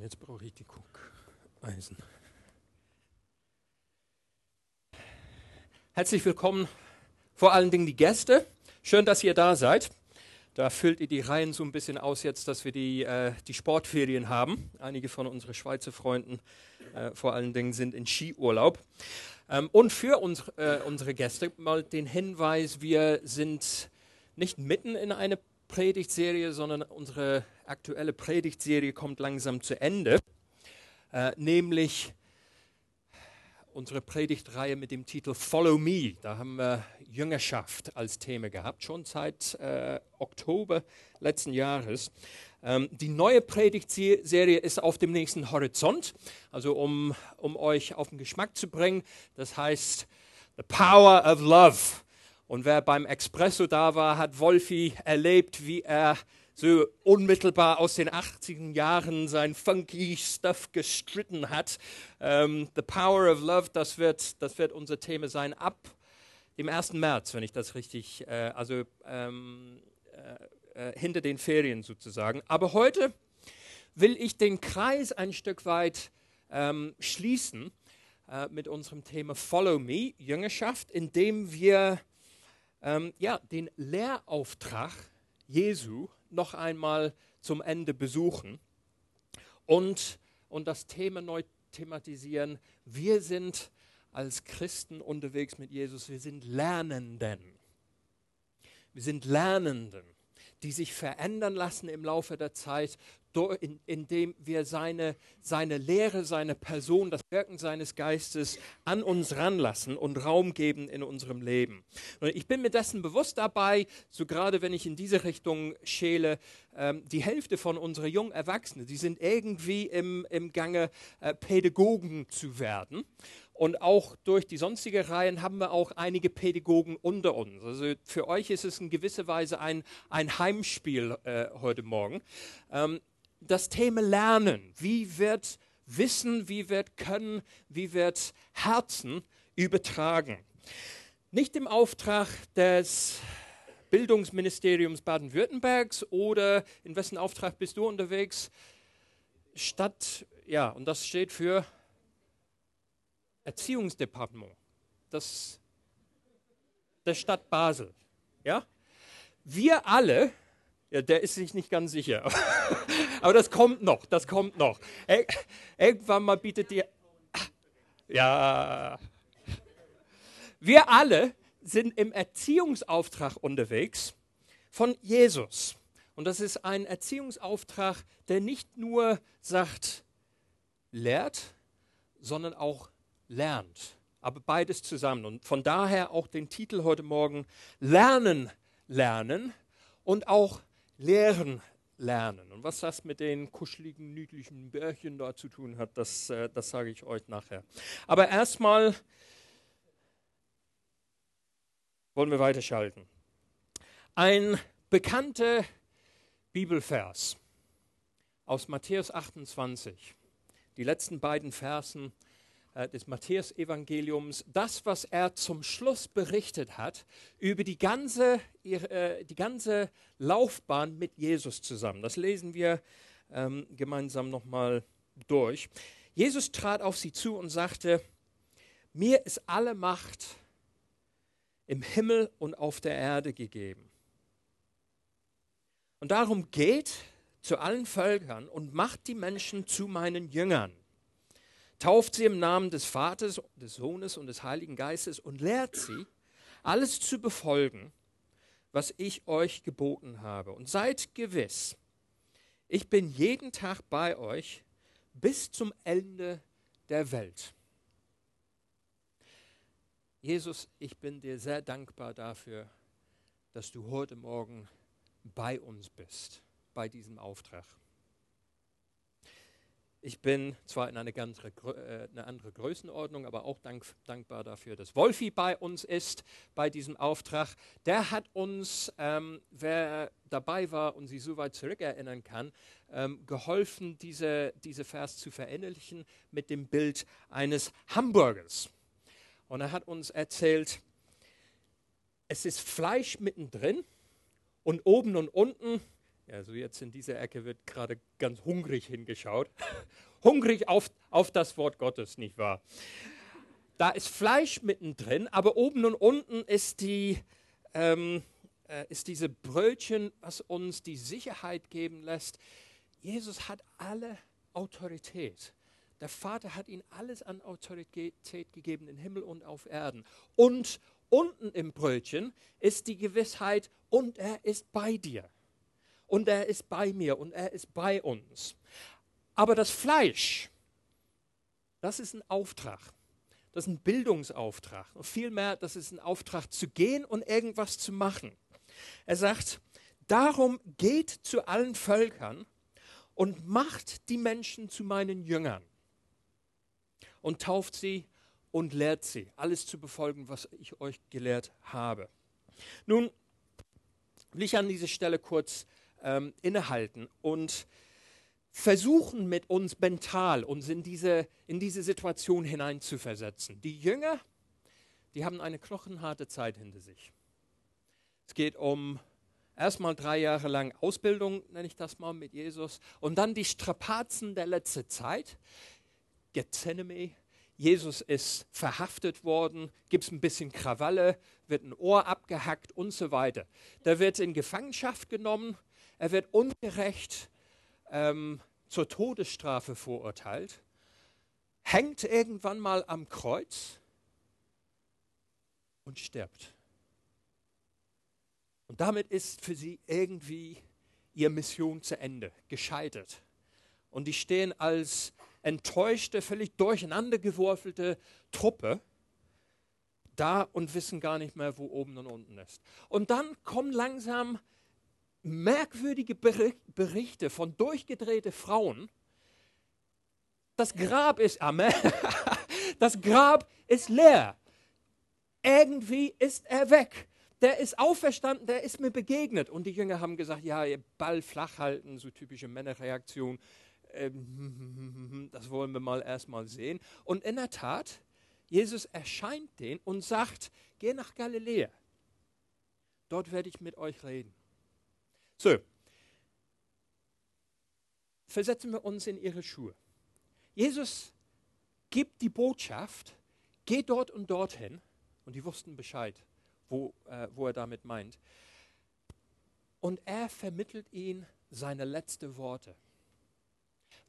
Und jetzt brauche ich die Guckeisen. Herzlich willkommen, vor allen Dingen die Gäste. Schön, dass ihr da seid. Da füllt ihr die Reihen so ein bisschen aus jetzt, dass wir die, äh, die Sportferien haben. Einige von unseren Schweizer Freunden äh, vor allen Dingen sind in Skiurlaub. Ähm, und für uns, äh, unsere Gäste mal den Hinweis, wir sind nicht mitten in einer Predigtserie, sondern unsere aktuelle Predigtserie kommt langsam zu Ende, äh, nämlich unsere Predigtreihe mit dem Titel Follow Me. Da haben wir Jüngerschaft als Thema gehabt, schon seit äh, Oktober letzten Jahres. Ähm, die neue Predigtserie ist auf dem nächsten Horizont, also um, um euch auf den Geschmack zu bringen. Das heißt The Power of Love. Und wer beim Expresso da war, hat Wolfi erlebt, wie er so unmittelbar aus den 80er Jahren sein funky Stuff gestritten hat. Ähm, The Power of Love, das wird, das wird unser Thema sein ab dem 1. März, wenn ich das richtig, äh, also ähm, äh, äh, hinter den Ferien sozusagen. Aber heute will ich den Kreis ein Stück weit ähm, schließen äh, mit unserem Thema Follow Me, Jüngerschaft, indem wir ähm, ja, den Lehrauftrag Jesu noch einmal zum Ende besuchen und, und das Thema neu thematisieren. Wir sind als Christen unterwegs mit Jesus, wir sind Lernenden. Wir sind Lernenden, die sich verändern lassen im Laufe der Zeit indem wir seine, seine Lehre, seine Person, das Wirken seines Geistes an uns ranlassen und Raum geben in unserem Leben. Und ich bin mir dessen bewusst dabei, so gerade wenn ich in diese Richtung schäle, ähm, die Hälfte von unseren jungen Erwachsenen, die sind irgendwie im, im Gange, äh, Pädagogen zu werden. Und auch durch die sonstigen Reihen haben wir auch einige Pädagogen unter uns. Also für euch ist es in gewisser Weise ein, ein Heimspiel äh, heute Morgen. Ähm, das Thema Lernen. Wie wird Wissen, wie wird Können, wie wird Herzen übertragen? Nicht im Auftrag des Bildungsministeriums Baden-Württembergs oder in wessen Auftrag bist du unterwegs? Stadt, ja, und das steht für Erziehungsdepartement das, der Stadt Basel. Ja? Wir alle ja, der ist sich nicht ganz sicher. Aber das kommt noch, das kommt noch. Irgendwann mal bietet dir. Ja. Wir alle sind im Erziehungsauftrag unterwegs von Jesus. Und das ist ein Erziehungsauftrag, der nicht nur sagt, lehrt, sondern auch lernt. Aber beides zusammen. Und von daher auch den Titel heute Morgen Lernen, Lernen und auch Lehren lernen. Und was das mit den kuscheligen, niedlichen Bärchen da zu tun hat, das, äh, das sage ich euch nachher. Aber erstmal wollen wir weiterschalten. Ein bekannter Bibelvers aus Matthäus 28, die letzten beiden Versen äh, des Matthäus-Evangeliums, das, was er zum Schluss berichtet hat, über die ganze, äh, die ganze Laufbahn mit Jesus zusammen. Das lesen wir ähm, gemeinsam nochmal durch. Jesus trat auf sie zu und sagte, mir ist alle Macht im Himmel und auf der Erde gegeben. Und darum geht zu allen Völkern und macht die Menschen zu meinen Jüngern tauft sie im Namen des Vaters, des Sohnes und des Heiligen Geistes und lehrt sie, alles zu befolgen, was ich euch geboten habe. Und seid gewiss, ich bin jeden Tag bei euch bis zum Ende der Welt. Jesus, ich bin dir sehr dankbar dafür, dass du heute Morgen bei uns bist, bei diesem Auftrag. Ich bin zwar in eine, ganz, äh, eine andere Größenordnung, aber auch dank, dankbar dafür, dass Wolfi bei uns ist, bei diesem Auftrag. Der hat uns, ähm, wer dabei war und sich so weit zurückerinnern kann, ähm, geholfen, diese, diese Vers zu verinnerlichen mit dem Bild eines Hamburgers. Und er hat uns erzählt, es ist Fleisch mittendrin und oben und unten Ja, so jetzt in dieser Ecke wird gerade ganz hungrig hingeschaut. hungrig auf, auf das Wort Gottes, nicht wahr? Da ist Fleisch mittendrin, aber oben und unten ist, die, ähm, äh, ist diese Brötchen, was uns die Sicherheit geben lässt. Jesus hat alle Autorität. Der Vater hat ihm alles an Autorität gegeben, im Himmel und auf Erden. Und unten im Brötchen ist die Gewissheit, und er ist bei dir. Und er ist bei mir und er ist bei uns. Aber das Fleisch, das ist ein Auftrag. Das ist ein Bildungsauftrag. Und vielmehr, das ist ein Auftrag zu gehen und irgendwas zu machen. Er sagt, darum geht zu allen Völkern und macht die Menschen zu meinen Jüngern und tauft sie und lehrt sie, alles zu befolgen, was ich euch gelehrt habe. Nun will ich an dieser Stelle kurz ähm, innehalten und versuchen mit uns mental uns in diese, in diese Situation hineinzuversetzen. Die Jünger, die haben eine knochenharte Zeit hinter sich. Es geht um erstmal drei Jahre lang Ausbildung, nenne ich das mal, mit Jesus, und dann die Strapazen der letzten Zeit. Gethsemane. Jesus ist verhaftet worden, gibt es ein bisschen Krawalle, wird ein Ohr abgehackt und so weiter. Der wird in Gefangenschaft genommen, er wird ungerecht ähm, zur Todesstrafe verurteilt, hängt irgendwann mal am Kreuz und stirbt. Und damit ist für sie irgendwie ihre Mission zu Ende, gescheitert. Und die stehen als enttäuschte, völlig durcheinandergewürfelte Truppe da und wissen gar nicht mehr, wo oben und unten ist. Und dann kommen langsam merkwürdige Berichte von durchgedrehten Frauen. Das Grab ist, Amen, das Grab ist leer. Irgendwie ist er weg. Der ist auferstanden, der ist mir begegnet. Und die Jünger haben gesagt, ja, Ball flach halten, so typische Männerreaktion. Ähm, das wollen wir mal erstmal sehen. Und in der Tat, Jesus erscheint denen und sagt, geh nach Galiläa. Dort werde ich mit euch reden. So, versetzen wir uns in ihre Schuhe. Jesus gibt die Botschaft, geh dort und dorthin. Und die wussten Bescheid, wo, äh, wo er damit meint. Und er vermittelt ihnen seine letzten Worte.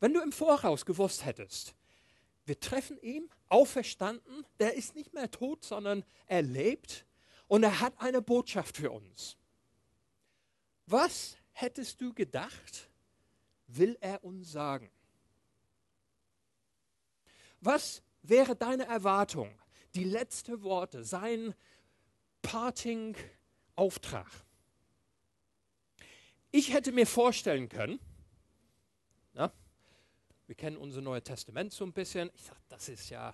Wenn du im Voraus gewusst hättest, wir treffen ihn, auferstanden, der ist nicht mehr tot, sondern er lebt und er hat eine Botschaft für uns. Was hättest du gedacht, will er uns sagen? Was wäre deine Erwartung, die letzten Worte, sein Parting-Auftrag? Ich hätte mir vorstellen können, na, wir kennen unser Neues Testament so ein bisschen. Ich sage, das ist ja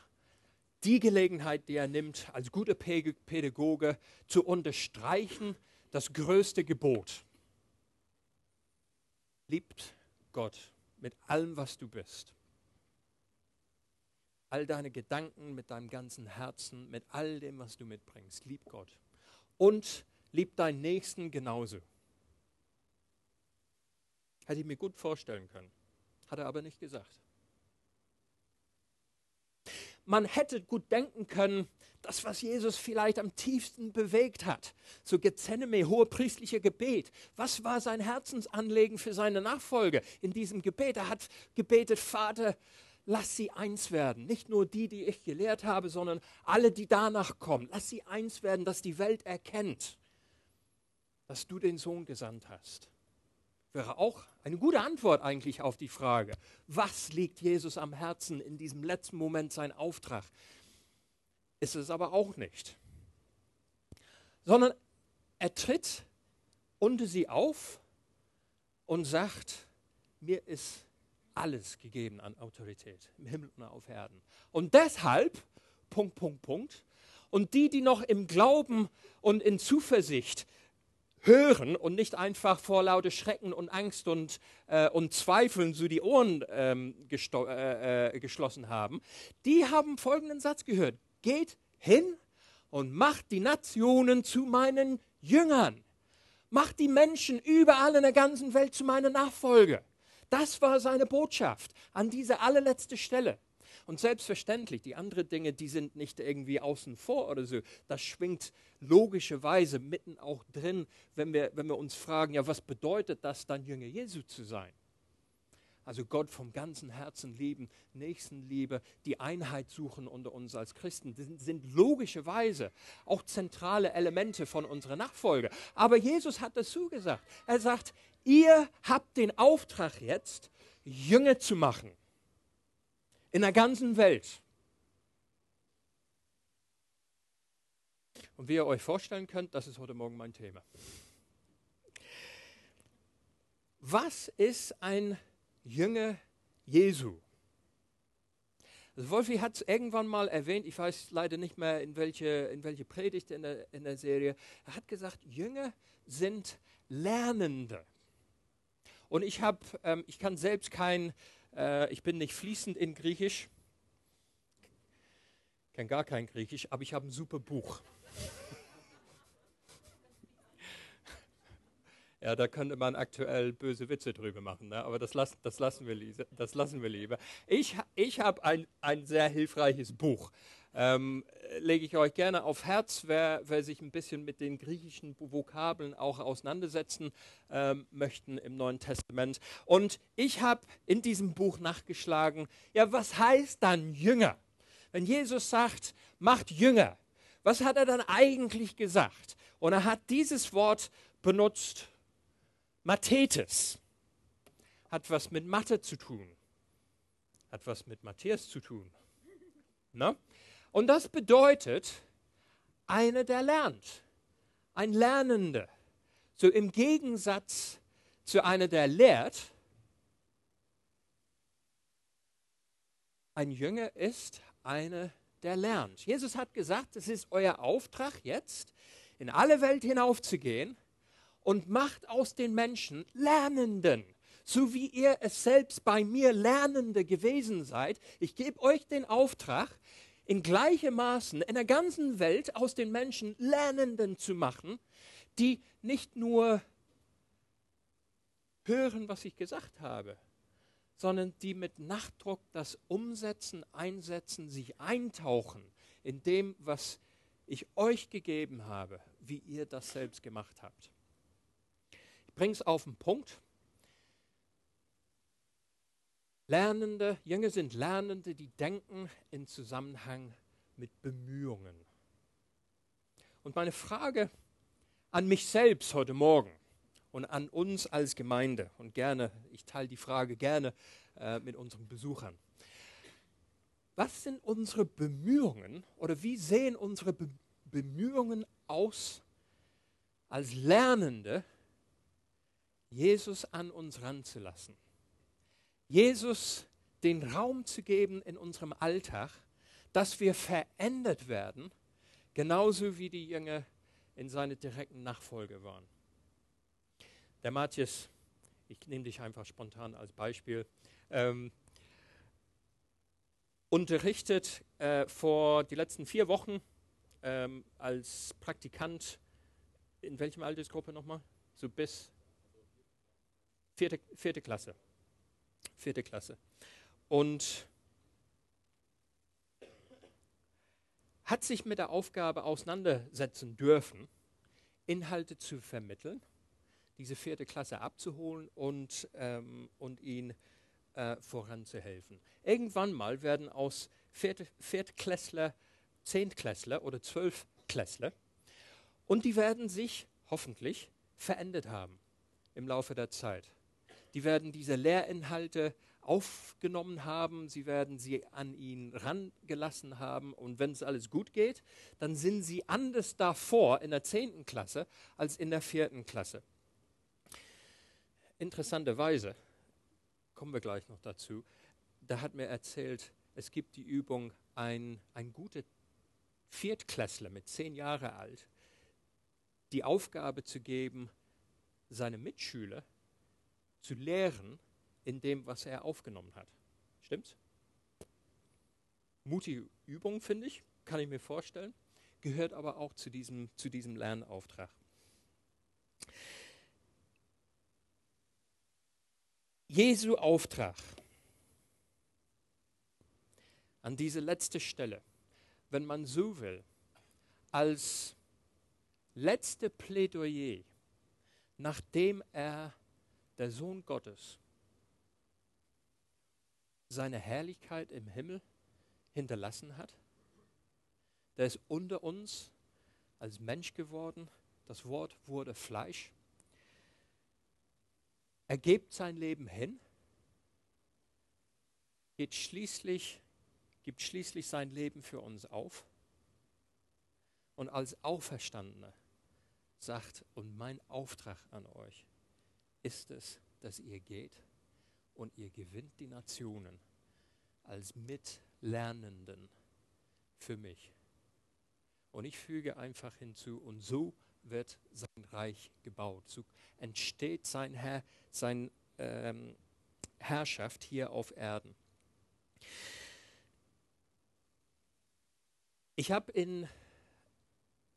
die Gelegenheit, die er nimmt, als guter Pädagoge zu unterstreichen, das größte Gebot. Liebt Gott mit allem, was du bist. All deine Gedanken, mit deinem ganzen Herzen, mit all dem, was du mitbringst. Lieb Gott. Und lieb deinen Nächsten genauso. Hätte ich mir gut vorstellen können. Hat er aber nicht gesagt. Man hätte gut denken können, das, was Jesus vielleicht am tiefsten bewegt hat, so Gethsemane, hohe priestliche Gebet. Was war sein Herzensanliegen für seine Nachfolge in diesem Gebet? Er hat gebetet, Vater, lass sie eins werden. Nicht nur die, die ich gelehrt habe, sondern alle, die danach kommen. Lass sie eins werden, dass die Welt erkennt, dass du den Sohn gesandt hast wäre auch eine gute Antwort eigentlich auf die Frage, was liegt Jesus am Herzen in diesem letzten Moment sein Auftrag? Ist es aber auch nicht. Sondern er tritt unter sie auf und sagt, mir ist alles gegeben an Autorität im Himmel und auf Erden. Und deshalb, Punkt, Punkt, Punkt, und die, die noch im Glauben und in Zuversicht hören und nicht einfach vor lauter Schrecken und Angst und, äh, und Zweifeln so die Ohren ähm, äh, äh, geschlossen haben, die haben folgenden Satz gehört. Geht hin und macht die Nationen zu meinen Jüngern. Macht die Menschen überall in der ganzen Welt zu meiner Nachfolger. Das war seine Botschaft an diese allerletzte Stelle. Und selbstverständlich, die anderen Dinge, die sind nicht irgendwie außen vor oder so. Das schwingt logischerweise mitten auch drin, wenn wir, wenn wir uns fragen, ja, was bedeutet das dann, Jünger Jesu zu sein? Also Gott vom ganzen Herzen lieben, Nächstenliebe, die Einheit suchen unter uns als Christen, das sind logischerweise auch zentrale Elemente von unserer Nachfolge. Aber Jesus hat dazu gesagt. Er sagt, ihr habt den Auftrag jetzt, Jünger zu machen in der ganzen Welt. Und wie ihr euch vorstellen könnt, das ist heute Morgen mein Thema. Was ist ein Jünger Jesu. Also Wolfi hat es irgendwann mal erwähnt, ich weiß leider nicht mehr in welche, in welche Predigt in der, in der Serie. Er hat gesagt, Jünger sind Lernende. Und ich habe, ähm, ich kann selbst kein, äh, ich bin nicht fließend in Griechisch, kann gar kein Griechisch, aber ich habe ein super Buch. Ja, da könnte man aktuell böse Witze drüber machen, ne? aber das, las, das, lassen wir, das lassen wir lieber. Ich, ich habe ein, ein sehr hilfreiches Buch. Ähm, lege ich euch gerne auf Herz, wer, wer, sich ein bisschen mit den griechischen Vokabeln auch auseinandersetzen ähm, möchten im Neuen Testament. Und ich habe in diesem Buch nachgeschlagen, ja, was heißt dann Jünger? Wenn Jesus sagt, macht Jünger, was hat er dann eigentlich gesagt? Und er hat dieses Wort benutzt Mathetes hat was mit Mathe zu tun, hat was mit Matthias zu tun. Na? Und das bedeutet, einer, der lernt, ein Lernender. So im Gegensatz zu einer, der lehrt, ein Jünger ist einer, der lernt. Jesus hat gesagt, es ist euer Auftrag jetzt, in alle Welt hinaufzugehen und macht aus den Menschen Lernenden, so wie ihr es selbst bei mir Lernende gewesen seid. Ich gebe euch den Auftrag, in gleichem Maßen in der ganzen Welt aus den Menschen Lernenden zu machen, die nicht nur hören, was ich gesagt habe, sondern die mit Nachdruck das umsetzen, einsetzen, sich eintauchen in dem, was ich euch gegeben habe, wie ihr das selbst gemacht habt bringe es auf den Punkt. Lernende, Jünger sind Lernende, die denken in Zusammenhang mit Bemühungen. Und meine Frage an mich selbst heute Morgen und an uns als Gemeinde, und gerne, ich teile die Frage gerne äh, mit unseren Besuchern. Was sind unsere Bemühungen oder wie sehen unsere Be Bemühungen aus als Lernende Jesus an uns ranzulassen. Jesus den Raum zu geben in unserem Alltag, dass wir verändert werden, genauso wie die Jünger in seine direkten Nachfolge waren. Der Matthias, ich nehme dich einfach spontan als Beispiel, ähm, unterrichtet äh, vor die letzten vier Wochen ähm, als Praktikant in welchem Altersgruppe nochmal? So bis Vierte, vierte Klasse. Vierte Klasse. Und hat sich mit der Aufgabe auseinandersetzen dürfen, Inhalte zu vermitteln, diese vierte Klasse abzuholen und, ähm, und ihnen äh, voranzuhelfen. Irgendwann mal werden aus Viert, Viertklässler Zehntklässler oder Zwölfklässler und die werden sich hoffentlich verändert haben im Laufe der Zeit die werden diese Lehrinhalte aufgenommen haben, sie werden sie an ihn rangelassen haben und wenn es alles gut geht, dann sind sie anders davor in der zehnten Klasse als in der vierten Klasse. Interessanterweise, kommen wir gleich noch dazu, da hat mir erzählt, es gibt die Übung, ein, ein guter Viertklässler mit zehn Jahre alt, die Aufgabe zu geben, seine Mitschüler zu lehren in dem, was er aufgenommen hat. Stimmt's? Mutige Übung, finde ich, kann ich mir vorstellen, gehört aber auch zu diesem, zu diesem Lernauftrag. Jesu Auftrag an diese letzte Stelle, wenn man so will, als letzte Plädoyer, nachdem er der Sohn Gottes, seine Herrlichkeit im Himmel hinterlassen hat. Der ist unter uns als Mensch geworden. Das Wort wurde Fleisch. Er gibt sein Leben hin, geht schließlich, gibt schließlich sein Leben für uns auf und als Auferstandener sagt, und mein Auftrag an euch ist es, dass ihr geht und ihr gewinnt die Nationen als Mitlernenden für mich. Und ich füge einfach hinzu, und so wird sein Reich gebaut. So entsteht sein Herr, seine ähm, Herrschaft hier auf Erden. Ich habe in,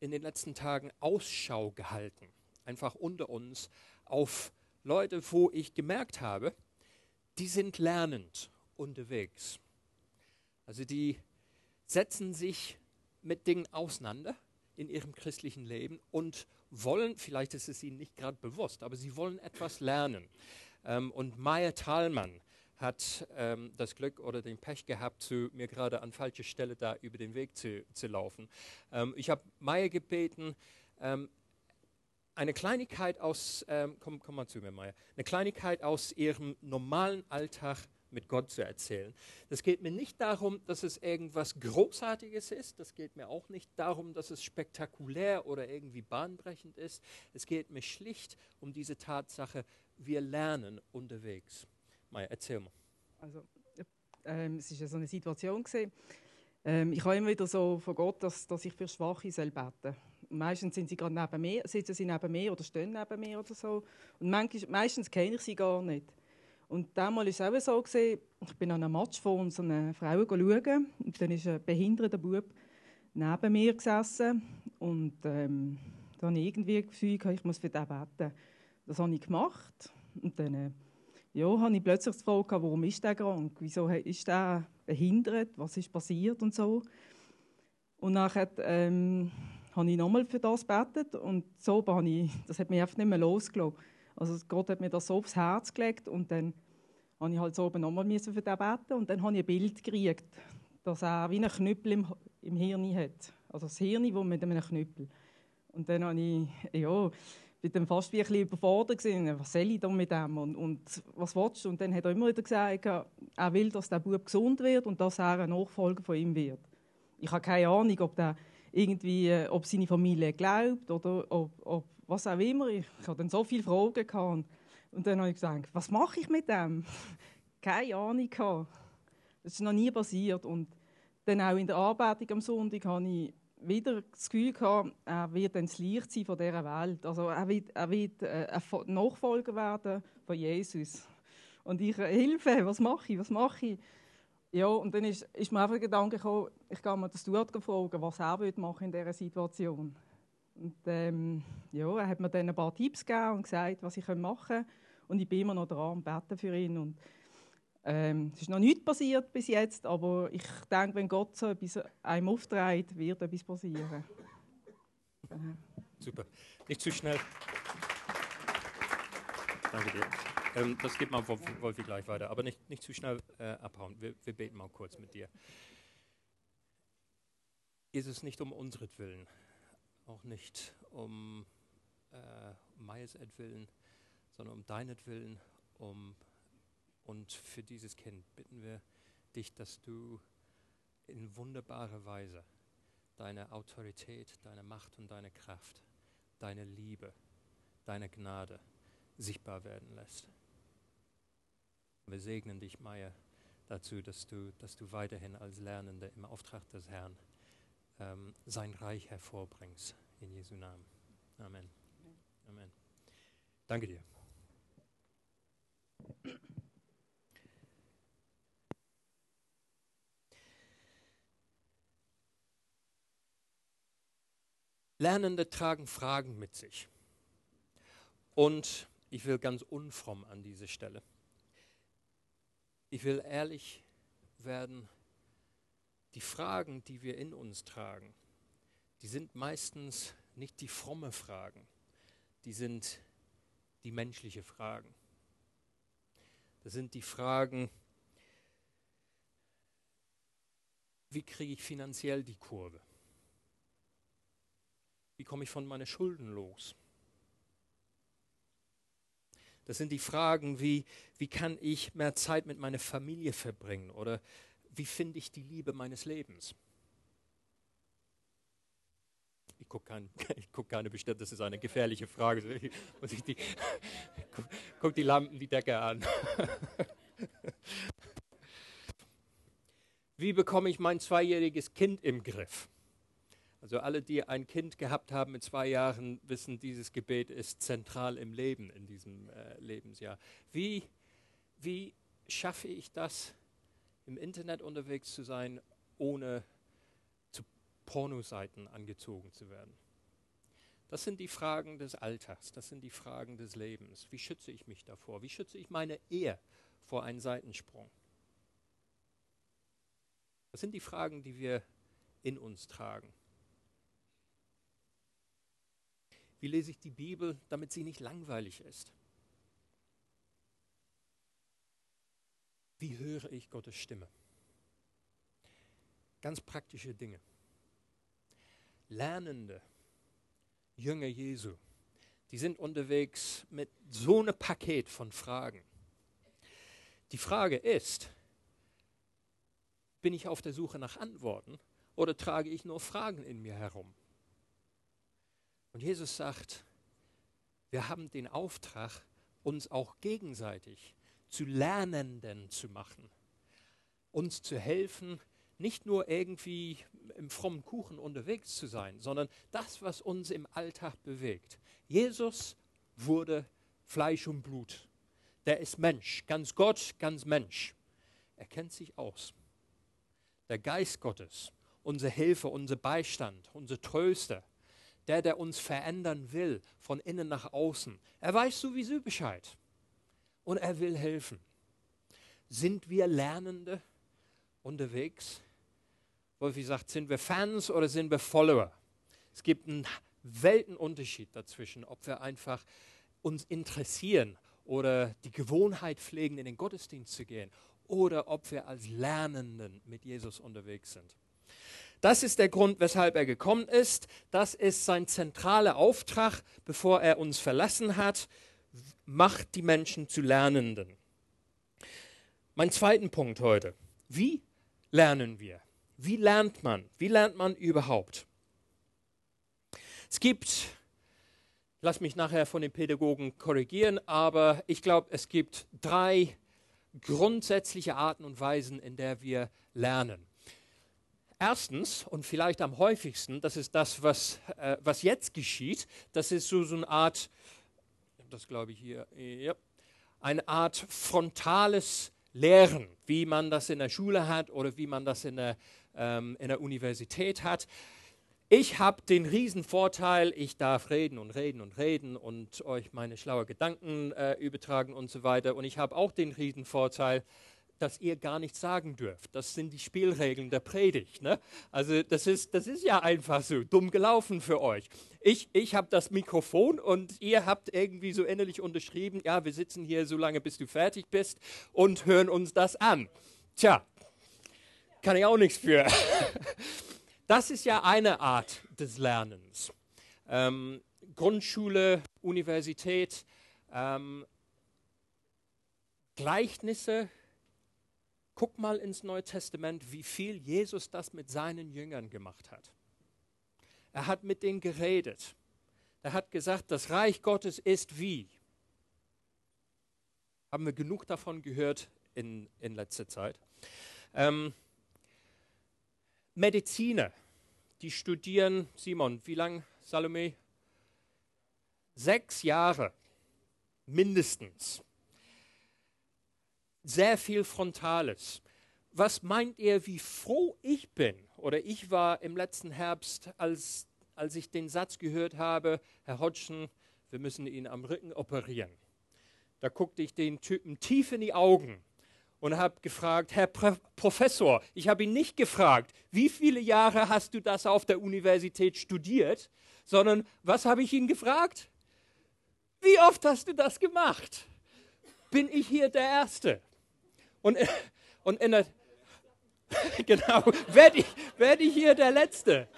in den letzten Tagen Ausschau gehalten, einfach unter uns, auf Leute, wo ich gemerkt habe, die sind lernend unterwegs. Also die setzen sich mit Dingen auseinander in ihrem christlichen Leben und wollen, vielleicht ist es ihnen nicht gerade bewusst, aber sie wollen etwas lernen. Ähm, und Maya Thalmann hat ähm, das Glück oder den Pech gehabt, zu, mir gerade an falscher Stelle da über den Weg zu, zu laufen. Ähm, ich habe Maya gebeten, ähm, eine Kleinigkeit aus, ähm, komm, komm mal zu mir, Maya, eine Kleinigkeit aus ihrem normalen Alltag mit Gott zu erzählen. Das geht mir nicht darum, dass es irgendwas Großartiges ist. Das geht mir auch nicht darum, dass es spektakulär oder irgendwie bahnbrechend ist. Es geht mir schlicht um diese Tatsache, wir lernen unterwegs. Maya, erzähl mal. Also, ähm, es ja so eine Situation gesehen. Ähm, ich habe immer wieder so von Gott, dass, dass ich für Schwache soll beten. Meistens sind sie gerade neben mir, sitzen sie neben mir oder stehen neben mir oder so. Und manchmal, meistens kenne ich sie gar nicht. Und damals war es auch so, ich bin an einem Match von unseren Frauen schauen und dann ist ein behinderter Bub neben mir gesessen und ähm, da habe ich irgendwie das Gefühl, ich muss für den beten. Das habe ich gemacht und dann äh, ja, habe ich plötzlich die Frage, warum ist der krank? Wieso ist der behindert? Was ist passiert und so? Und nachher ähm, habe ich nochmal für das gebetet und so habe ich, das hat mich einfach nicht mehr losgelassen. Also Gott hat mir das so aufs Herz gelegt und dann habe ich halt so oben nochmal für den beten und dann habe ich ein Bild gekriegt, dass er wie einen Knüppel im, im Hirn hat. Also das Hirn, wo mit einem Knüppel. Und dann habe ich, ja, bin dann fast wie ein bisschen überfordert gewesen. Was soll ich da mit dem und, und was willst du? Und dann hat er immer wieder gesagt, er will, dass der Bub gesund wird und dass er ein Nachfolger von ihm wird. Ich habe keine Ahnung, ob der irgendwie, äh, ob seine Familie glaubt oder ob, ob was auch immer. Ich, hatte dann so viele Fragen gehabt. Und dann habe ich gesagt, was mache ich mit dem? Keine Ahnung gehabt. Das ist noch nie passiert. Und dann auch in der Arbeitung am Sonntag habe ich wieder das Gefühl gehabt, er wird dann das Licht sein von dieser Welt. Also er wird, er wird äh, Nachfolger werden von Jesus. Und ich, äh, Hilfe, was mache ich, was mache ich? Ja, und dann ist, ist mir einfach der Gedanke gekommen, ich kann mir das Stuart fragen, was er würde machen in dieser Situation. Und ähm, ja, er hat mir dann ein paar Tipps gegeben und gesagt, was ich machen kann. Und ich bin immer noch dran am Betten für ihn. Und, ähm, es ist noch nichts passiert bis jetzt, aber ich denke, wenn Gott so etwas einem aufträgt, wird etwas passieren. Super. Nicht zu schnell. Danke dir. Ähm, das geht mal Wolfi gleich weiter, aber nicht, nicht zu schnell äh, abhauen. Wir, wir, beten mal kurz mit dir. Jesus, nicht um unseren auch nicht um äh, Meyers Willen, sondern um deinetwillen, um und für dieses Kind bitten wir dich, dass du in wunderbarer Weise deine Autorität, deine Macht und deine Kraft, deine Liebe, deine Gnade sichtbar werden lässt. Wir segnen dich, Meier, dazu, dass du, dass du weiterhin als Lernende im Auftrag des Herrn ähm, sein Reich hervorbringst. In Jesu Namen. Amen. Amen. Danke dir. Lernende tragen Fragen mit sich. Und ich will ganz unfromm an diese Stelle ich will ehrlich werden, die Fragen, die wir in uns tragen, die sind meistens nicht die fromme Fragen, die sind die menschliche Fragen. Das sind die Fragen, wie kriege ich finanziell die Kurve? Wie komme ich von meinen Schulden los? Das sind die Fragen wie, wie kann ich mehr Zeit mit meiner Familie verbringen oder wie finde ich die Liebe meines Lebens? Ich gucke kein, guck keine bestimmt, das ist eine gefährliche Frage. Muss ich die, guck, guck die Lampen, die Decke an. Wie bekomme ich mein zweijähriges Kind im Griff? Also alle, die ein Kind gehabt haben mit zwei Jahren, wissen, dieses Gebet ist zentral im Leben, in diesem äh, Lebensjahr. Wie, wie schaffe ich das, im Internet unterwegs zu sein, ohne zu Pornoseiten angezogen zu werden? Das sind die Fragen des Alltags, das sind die Fragen des Lebens. Wie schütze ich mich davor? Wie schütze ich meine Ehe vor einem Seitensprung? Das sind die Fragen, die wir in uns tragen. Wie lese ich die Bibel, damit sie nicht langweilig ist? Wie höre ich Gottes Stimme? Ganz praktische Dinge. Lernende Jünger Jesu, die sind unterwegs mit so einem Paket von Fragen. Die Frage ist, bin ich auf der Suche nach Antworten oder trage ich nur Fragen in mir herum? Und Jesus sagt, wir haben den Auftrag, uns auch gegenseitig zu Lernenden zu machen, uns zu helfen, nicht nur irgendwie im frommen Kuchen unterwegs zu sein, sondern das, was uns im Alltag bewegt. Jesus wurde Fleisch und Blut. Der ist Mensch, ganz Gott, ganz Mensch. Er kennt sich aus der Geist Gottes, unser Hilfe, unser Beistand, unser Tröster, der, der uns verändern will, von innen nach außen. Er weiß sowieso Bescheid und er will helfen. Sind wir Lernende unterwegs? Wolfi sagt, sind wir Fans oder sind wir Follower? Es gibt einen Weltenunterschied dazwischen, ob wir einfach uns interessieren oder die Gewohnheit pflegen, in den Gottesdienst zu gehen oder ob wir als Lernenden mit Jesus unterwegs sind. Das ist der Grund, weshalb er gekommen ist. Das ist sein zentraler Auftrag, bevor er uns verlassen hat. Macht die Menschen zu Lernenden. Mein zweiten Punkt heute. Wie lernen wir? Wie lernt man? Wie lernt man überhaupt? Es gibt, lass mich nachher von den Pädagogen korrigieren, aber ich glaube, es gibt drei grundsätzliche Arten und Weisen, in der wir lernen. Erstens und vielleicht am häufigsten, das ist das, was, äh, was jetzt geschieht, das ist so, so eine Art, das glaube ich hier, ja, eine Art frontales Lehren, wie man das in der Schule hat oder wie man das in der, ähm, in der Universität hat. Ich habe den riesen Vorteil, ich darf reden und reden und reden und euch meine schlauen Gedanken äh, übertragen und so weiter. Und ich habe auch den riesen Vorteil, dass ihr gar nichts sagen dürft. Das sind die Spielregeln der Predigt. Ne? Also das ist, das ist ja einfach so dumm gelaufen für euch. Ich, ich habe das Mikrofon und ihr habt irgendwie so innerlich unterschrieben, ja, wir sitzen hier so lange, bis du fertig bist und hören uns das an. Tja, kann ich auch nichts für. Das ist ja eine Art des Lernens. Ähm, Grundschule, Universität, ähm, Gleichnisse. Guck mal ins Neue Testament, wie viel Jesus das mit seinen Jüngern gemacht hat. Er hat mit denen geredet. Er hat gesagt, das Reich Gottes ist wie. Haben wir genug davon gehört in, in letzter Zeit. Ähm, Mediziner, die studieren, Simon, wie lange, Salome? Sechs Jahre mindestens. Sehr viel Frontales. Was meint ihr, wie froh ich bin? Oder ich war im letzten Herbst, als, als ich den Satz gehört habe, Herr Hodgson, wir müssen ihn am Rücken operieren. Da guckte ich den Typen tief in die Augen und habe gefragt, Herr Pro Professor, ich habe ihn nicht gefragt, wie viele Jahre hast du das auf der Universität studiert, sondern was habe ich ihn gefragt? Wie oft hast du das gemacht? Bin ich hier der Erste? Und, und in der, genau, werde ich, werd ich hier der Letzte?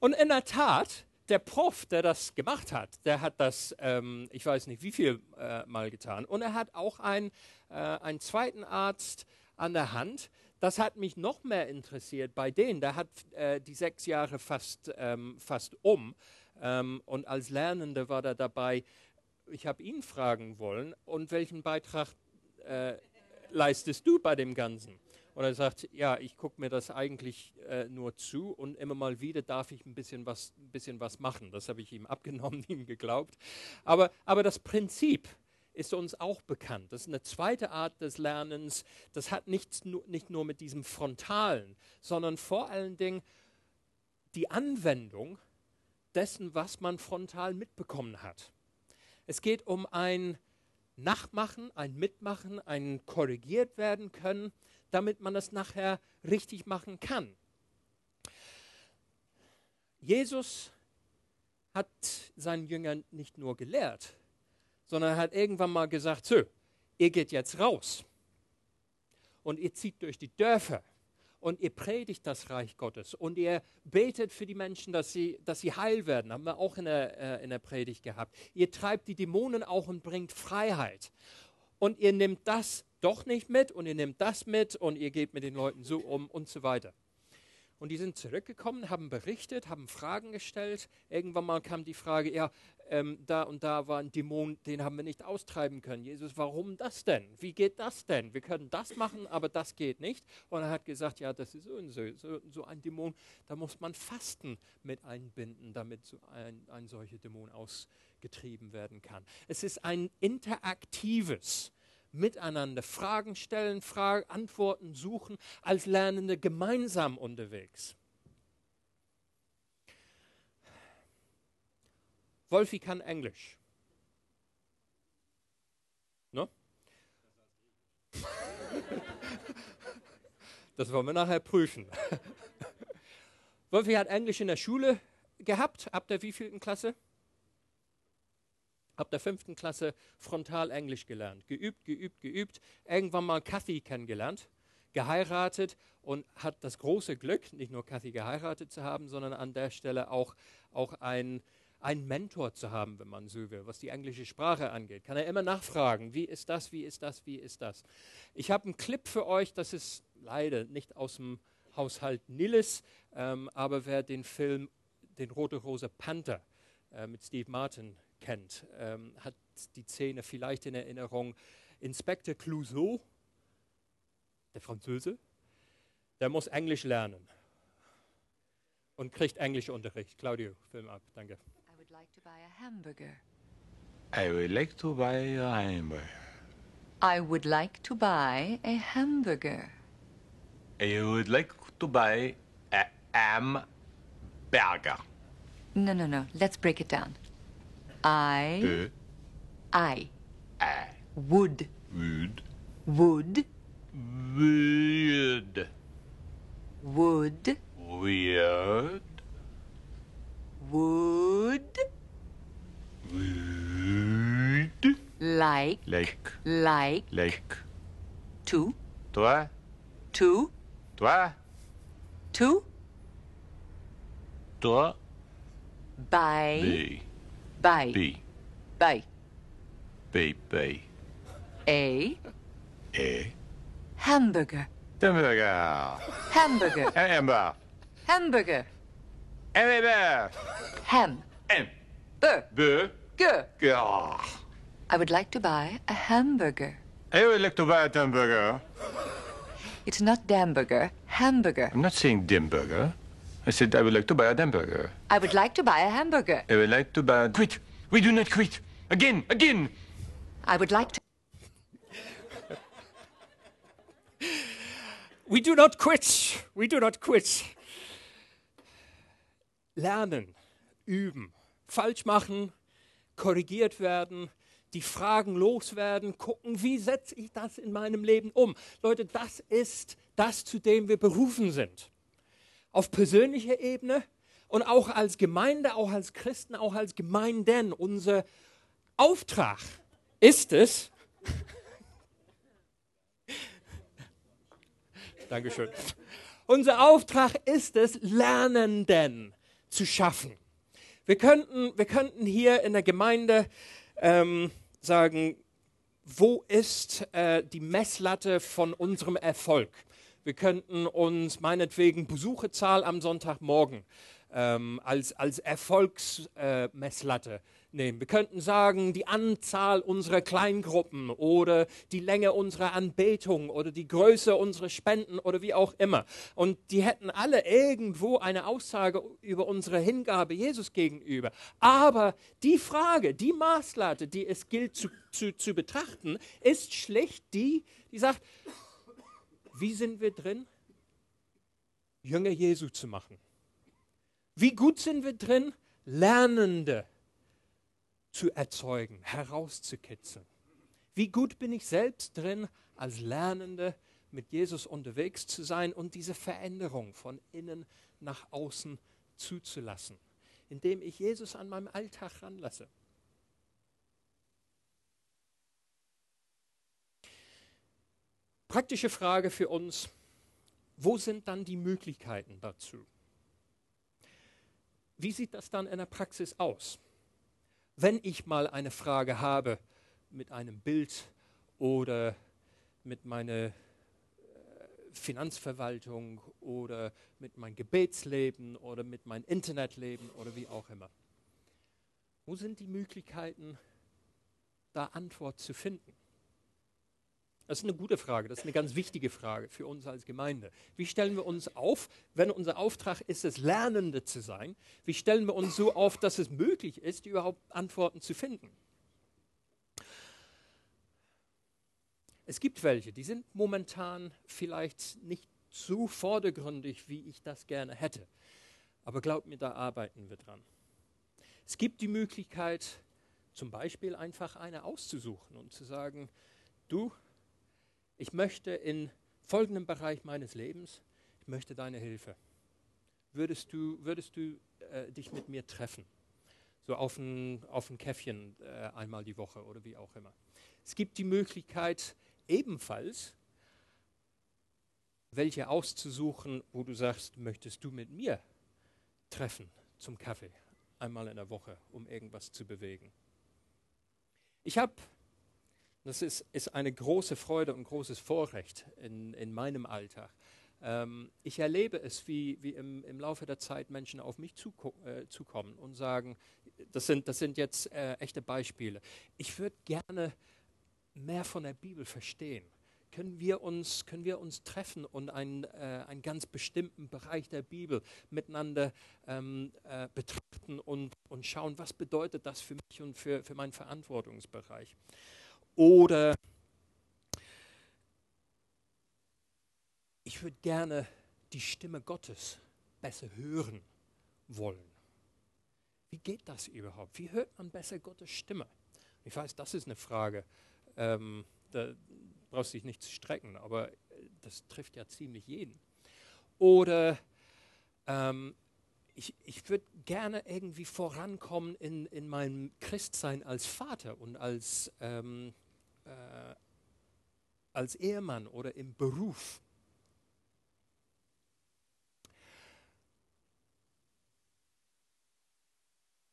Und in der Tat, der Prof, der das gemacht hat, der hat das, ähm, ich weiß nicht wie viel äh, Mal getan. Und er hat auch ein, äh, einen zweiten Arzt an der Hand. Das hat mich noch mehr interessiert bei denen. Der hat äh, die sechs Jahre fast, ähm, fast um. Ähm, und als Lernende war er dabei. Ich habe ihn fragen wollen, und welchen Beitrag äh, leistest du bei dem Ganzen? Und er sagt, ja, ich gucke mir das eigentlich äh, nur zu und immer mal wieder darf ich ein bisschen was, ein bisschen was machen. Das habe ich ihm abgenommen, ihm geglaubt. Aber, aber das Prinzip ist uns auch bekannt. Das ist eine zweite Art des Lernens. Das hat nichts, nicht nur mit diesem Frontalen, sondern vor allen Dingen die Anwendung dessen, was man frontal mitbekommen hat. Es geht um ein Nachmachen, ein Mitmachen, ein korrigiert werden können damit man es nachher richtig machen kann. Jesus hat seinen Jüngern nicht nur gelehrt, sondern hat irgendwann mal gesagt, so, ihr geht jetzt raus und ihr zieht durch die Dörfer und ihr predigt das Reich Gottes und ihr betet für die Menschen, dass sie, dass sie heil werden. Haben wir auch in der, äh, in der Predigt gehabt. Ihr treibt die Dämonen auch und bringt Freiheit. Und ihr nehmt das doch nicht mit und ihr nehmt das mit und ihr geht mit den Leuten so um und so weiter. Und die sind zurückgekommen, haben berichtet, haben Fragen gestellt. Irgendwann mal kam die Frage, ja, ähm, da und da war ein Dämon, den haben wir nicht austreiben können. Jesus, warum das denn? Wie geht das denn? Wir können das machen, aber das geht nicht. Und er hat gesagt, ja, das ist so, so, so ein Dämon, da muss man Fasten mit einbinden, damit so ein, ein solcher Dämon ausgetrieben werden kann. Es ist ein interaktives miteinander Fragen stellen, Fragen, Antworten suchen, als Lernende gemeinsam unterwegs. Wolfi kann Englisch. No? Das wollen wir nachher prüfen. Wolfi hat Englisch in der Schule gehabt, ab der wievielten Klasse? ab der fünften Klasse frontal Englisch gelernt. Geübt, geübt, geübt. Irgendwann mal Kathy kennengelernt, geheiratet und hat das große Glück, nicht nur Kathy geheiratet zu haben, sondern an der Stelle auch, auch ein, einen Mentor zu haben, wenn man so will, was die englische Sprache angeht. Kann er immer nachfragen, wie ist das, wie ist das, wie ist das. Ich habe einen Clip für euch, das ist leider nicht aus dem Haushalt Nilles, ähm, aber wer den Film Den Rote Rose Panther äh, mit Steve Martin kennt, ähm, hat die Szene vielleicht in Erinnerung. Inspektor Clouseau, der Franzose, der muss Englisch lernen und kriegt Englischunterricht. Claudio, Film ab, danke. I would like to buy a hamburger. I would like to buy a hamburger. I would like to buy a hamburger. I would like to buy a hamburger. No, no, no. Let's break it down. I. I. I. Would. Would. Would. Would. Would. Weird. Would. Would. Like. Like. Like. Like. To. Toi. To. Toi. To. Toi. By. B. By. B. By. A. A. Hamburger. Hamburger. Hamburger. Hamburger. Hamburger. Hamburger. Ham. M. Bur. B. Ger. Gah. I would like to buy a hamburger. I would like to buy a hamburger. It's not Damburger. Hamburger. I'm not saying dimburger. I said I would like to buy a hamburger. I would like to buy a hamburger. I would like to buy. Quit! We do not quit! Again! Again! I would like to. We do not quit. We do not quit. Lernen, üben, falsch machen, korrigiert werden, die Fragen loswerden, gucken, wie setze ich das in meinem Leben um. Leute, das ist das, zu dem wir berufen sind. Auf persönlicher Ebene und auch als Gemeinde, auch als Christen, auch als Gemeinden. Unser Auftrag ist es, Dankeschön. Unser Auftrag ist es, Lernenden zu schaffen. Wir könnten, wir könnten hier in der Gemeinde ähm, sagen, wo ist äh, die Messlatte von unserem Erfolg? Wir könnten uns meinetwegen Besucherzahl am Sonntagmorgen ähm, als, als Erfolgsmesslatte äh, nehmen. Wir könnten sagen, die Anzahl unserer Kleingruppen oder die Länge unserer Anbetung oder die Größe unserer Spenden oder wie auch immer. Und die hätten alle irgendwo eine Aussage über unsere Hingabe Jesus gegenüber. Aber die Frage, die Maßlatte, die es gilt zu, zu, zu betrachten, ist schlicht die, die sagt, wie sind wir drin, Jünger Jesu zu machen? Wie gut sind wir drin, Lernende zu erzeugen, herauszukitzeln? Wie gut bin ich selbst drin, als Lernende mit Jesus unterwegs zu sein und diese Veränderung von innen nach außen zuzulassen, indem ich Jesus an meinem Alltag ranlasse? Praktische Frage für uns, wo sind dann die Möglichkeiten dazu? Wie sieht das dann in der Praxis aus? Wenn ich mal eine Frage habe mit einem Bild oder mit meiner äh, Finanzverwaltung oder mit meinem Gebetsleben oder mit meinem Internetleben oder wie auch immer. Wo sind die Möglichkeiten, da Antwort zu finden? Das ist eine gute Frage, das ist eine ganz wichtige Frage für uns als Gemeinde. Wie stellen wir uns auf, wenn unser Auftrag ist, es Lernende zu sein? Wie stellen wir uns so auf, dass es möglich ist, überhaupt Antworten zu finden? Es gibt welche, die sind momentan vielleicht nicht so vordergründig, wie ich das gerne hätte. Aber glaubt mir, da arbeiten wir dran. Es gibt die Möglichkeit, zum Beispiel einfach eine auszusuchen und zu sagen, du, ich möchte in folgendem Bereich meines Lebens, ich möchte deine Hilfe. Würdest du, würdest du äh, dich mit mir treffen? So auf ein, auf ein Käffchen äh, einmal die Woche oder wie auch immer. Es gibt die Möglichkeit ebenfalls, welche auszusuchen, wo du sagst, möchtest du mit mir treffen zum Kaffee einmal in der Woche, um irgendwas zu bewegen. Ich habe das ist, ist eine große Freude und großes Vorrecht in, in meinem Alltag. Ähm, ich erlebe es, wie, wie im, im Laufe der Zeit Menschen auf mich zuko äh, zukommen und sagen, das sind, das sind jetzt äh, echte Beispiele. Ich würde gerne mehr von der Bibel verstehen. Können wir uns, können wir uns treffen und einen, äh, einen ganz bestimmten Bereich der Bibel miteinander ähm, äh, betrachten und, und schauen, was bedeutet das für mich und für, für meinen Verantwortungsbereich? Oder ich würde gerne die Stimme Gottes besser hören wollen. Wie geht das überhaupt? Wie hört man besser Gottes Stimme? Ich weiß, das ist eine Frage, ähm, da brauchst du dich nicht zu strecken, aber das trifft ja ziemlich jeden. Oder ähm, ich, ich würde gerne irgendwie vorankommen in, in meinem Christsein als Vater und als ähm, äh, als Ehemann oder im Beruf.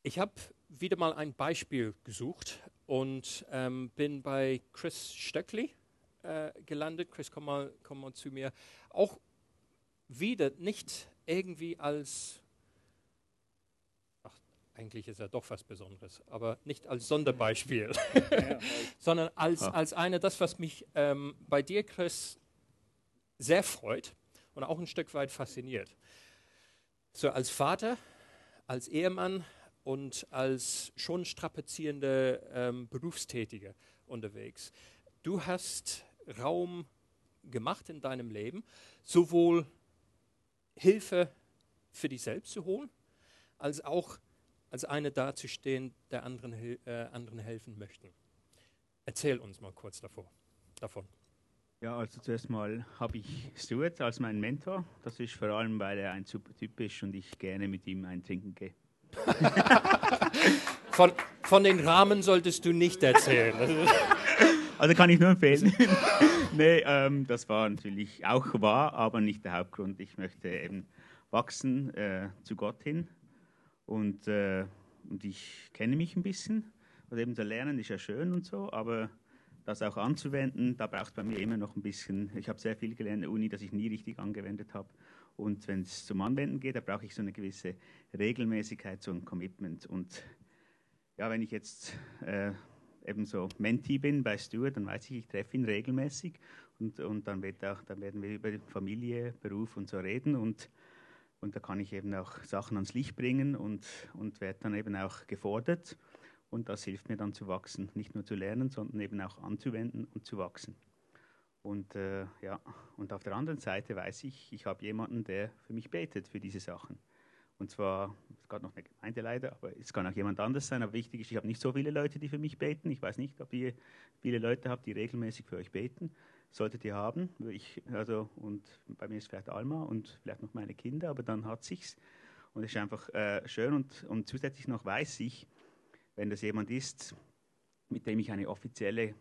Ich habe wieder mal ein Beispiel gesucht und ähm, bin bei Chris Stöckli äh, gelandet. Chris, komm mal, komm mal zu mir. Auch wieder nicht irgendwie als eigentlich ist er doch was Besonderes, aber nicht als Sonderbeispiel, sondern als, als eine, das, was mich ähm, bei dir, Chris, sehr freut und auch ein Stück weit fasziniert. So als Vater, als Ehemann und als schon strapazierende ähm, Berufstätige unterwegs. Du hast Raum gemacht in deinem Leben, sowohl Hilfe für dich selbst zu holen, als auch als eine dazustehen, der anderen, äh, anderen helfen möchten. Erzähl uns mal kurz davor, davon. Ja, also zuerst mal habe ich Stuart als meinen Mentor. Das ist vor allem, weil er ein super Typ ist und ich gerne mit ihm ein Trinken gehe. von, von den Rahmen solltest du nicht erzählen. Also kann ich nur empfehlen. nee, ähm, das war natürlich auch wahr, aber nicht der Hauptgrund. Ich möchte eben wachsen äh, zu Gott hin und, äh, und ich kenne mich ein bisschen. Und eben zu lernen ist ja schön und so, aber das auch anzuwenden, da braucht bei mir immer noch ein bisschen. Ich habe sehr viel gelernt in der Uni, das ich nie richtig angewendet habe. Und wenn es zum Anwenden geht, da brauche ich so eine gewisse Regelmäßigkeit, so ein Commitment. Und ja, wenn ich jetzt äh, eben so Mentee bin bei Stuart, dann weiß ich, ich treffe ihn regelmäßig und, und dann, wird auch, dann werden wir über Familie, Beruf und so reden und, und da kann ich eben auch Sachen ans Licht bringen und, und werde dann eben auch gefordert und das hilft mir dann zu wachsen, nicht nur zu lernen, sondern eben auch anzuwenden und zu wachsen. Und äh, ja, und auf der anderen Seite weiß ich, ich habe jemanden, der für mich betet für diese Sachen. Und zwar, es gab noch eine Gemeinde leider, aber es kann auch jemand anders sein. Aber wichtig ist, ich habe nicht so viele Leute, die für mich beten. Ich weiß nicht, ob ihr viele Leute habt, die regelmäßig für euch beten. Solltet ihr haben. Ich, also, und bei mir ist vielleicht Alma und vielleicht noch meine Kinder, aber dann hat sich's. Und es ist einfach äh, schön. Und, und zusätzlich noch weiß ich, wenn das jemand ist, mit dem ich eine offizielle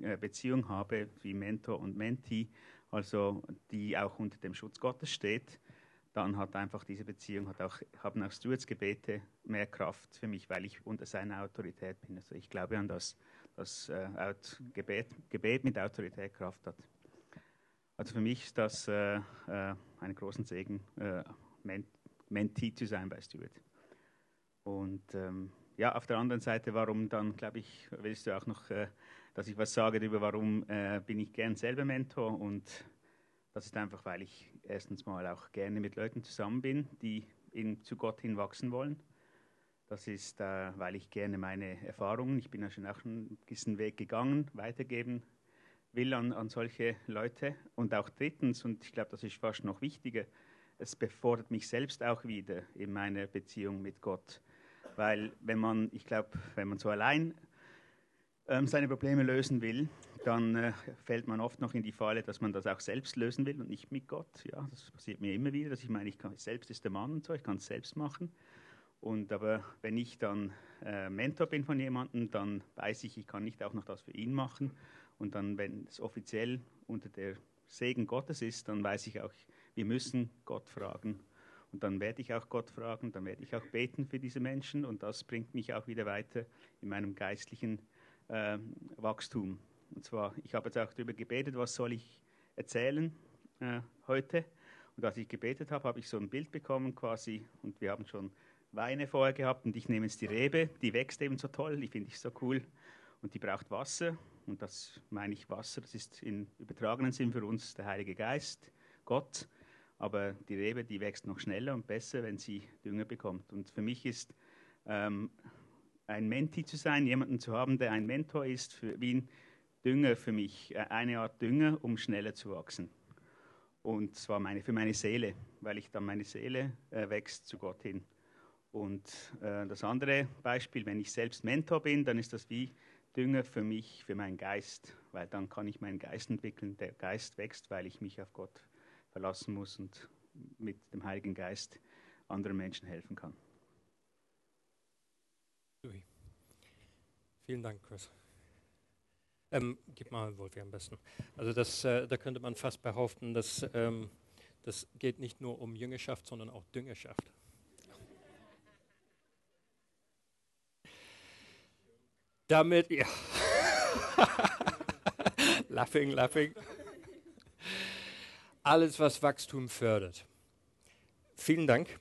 äh, Beziehung habe, wie Mentor und Mentee, also die auch unter dem Schutz Gottes steht, dann hat einfach diese Beziehung, hat auch, haben auch Stuarts Gebete mehr Kraft für mich, weil ich unter seiner Autorität bin. Also ich glaube an das, dass äh, Gebet, Gebet mit Autorität Kraft hat. Also für mich ist das äh, äh, einen großen Segen, äh, Ment Mentee zu sein bei Stuart. Und ähm, ja, auf der anderen Seite, warum dann, glaube ich, willst du auch noch, äh, dass ich was sage darüber, warum äh, bin ich gern selber Mentor und das ist einfach, weil ich erstens mal auch gerne mit Leuten zusammen bin, die in, zu Gott hin wachsen wollen. Das ist, äh, weil ich gerne meine Erfahrungen, ich bin ja schon auch einen gewissen Weg gegangen, weitergeben will an, an solche Leute. Und auch drittens, und ich glaube, das ist fast noch wichtiger, es befordert mich selbst auch wieder in meiner Beziehung mit Gott. Weil wenn man, ich glaube, wenn man so allein ähm, seine Probleme lösen will, dann äh, fällt man oft noch in die Falle, dass man das auch selbst lösen will und nicht mit Gott. Ja, das passiert mir immer wieder, dass ich meine, ich kann, selbst ist der Mann und so, ich kann es selbst machen. Und aber wenn ich dann äh, Mentor bin von jemandem, dann weiß ich, ich kann nicht auch noch das für ihn machen. Und dann, wenn es offiziell unter der Segen Gottes ist, dann weiß ich auch, wir müssen Gott fragen. Und dann werde ich auch Gott fragen, dann werde ich auch beten für diese Menschen und das bringt mich auch wieder weiter in meinem geistlichen äh, Wachstum. Und zwar, ich habe jetzt auch darüber gebetet, was soll ich erzählen äh, heute. Und als ich gebetet habe, habe ich so ein Bild bekommen quasi. Und wir haben schon Weine vorher gehabt. Und ich nehme jetzt die Rebe, die wächst eben so toll, die finde ich so cool. Und die braucht Wasser. Und das meine ich Wasser, das ist im übertragenen Sinn für uns der Heilige Geist, Gott. Aber die Rebe, die wächst noch schneller und besser, wenn sie Dünger bekommt. Und für mich ist ähm, ein Menti zu sein, jemanden zu haben, der ein Mentor ist, für, wie ein Dünger für mich, äh, eine Art Dünger, um schneller zu wachsen. Und zwar meine, für meine Seele, weil ich dann meine Seele äh, wächst zu Gott hin. Und äh, das andere Beispiel, wenn ich selbst Mentor bin, dann ist das wie Dünger für mich, für meinen Geist, weil dann kann ich meinen Geist entwickeln. Der Geist wächst, weil ich mich auf Gott verlassen muss und mit dem Heiligen Geist anderen Menschen helfen kann. Vielen Dank, Chris. Ähm, gib mal Wolfi am besten. Also das, äh, da könnte man fast behaupten, dass ähm, das geht nicht nur um Jüngerschaft, sondern auch Düngerschaft. Damit, ja. laughing, laughing. Alles, was Wachstum fördert. Vielen Dank.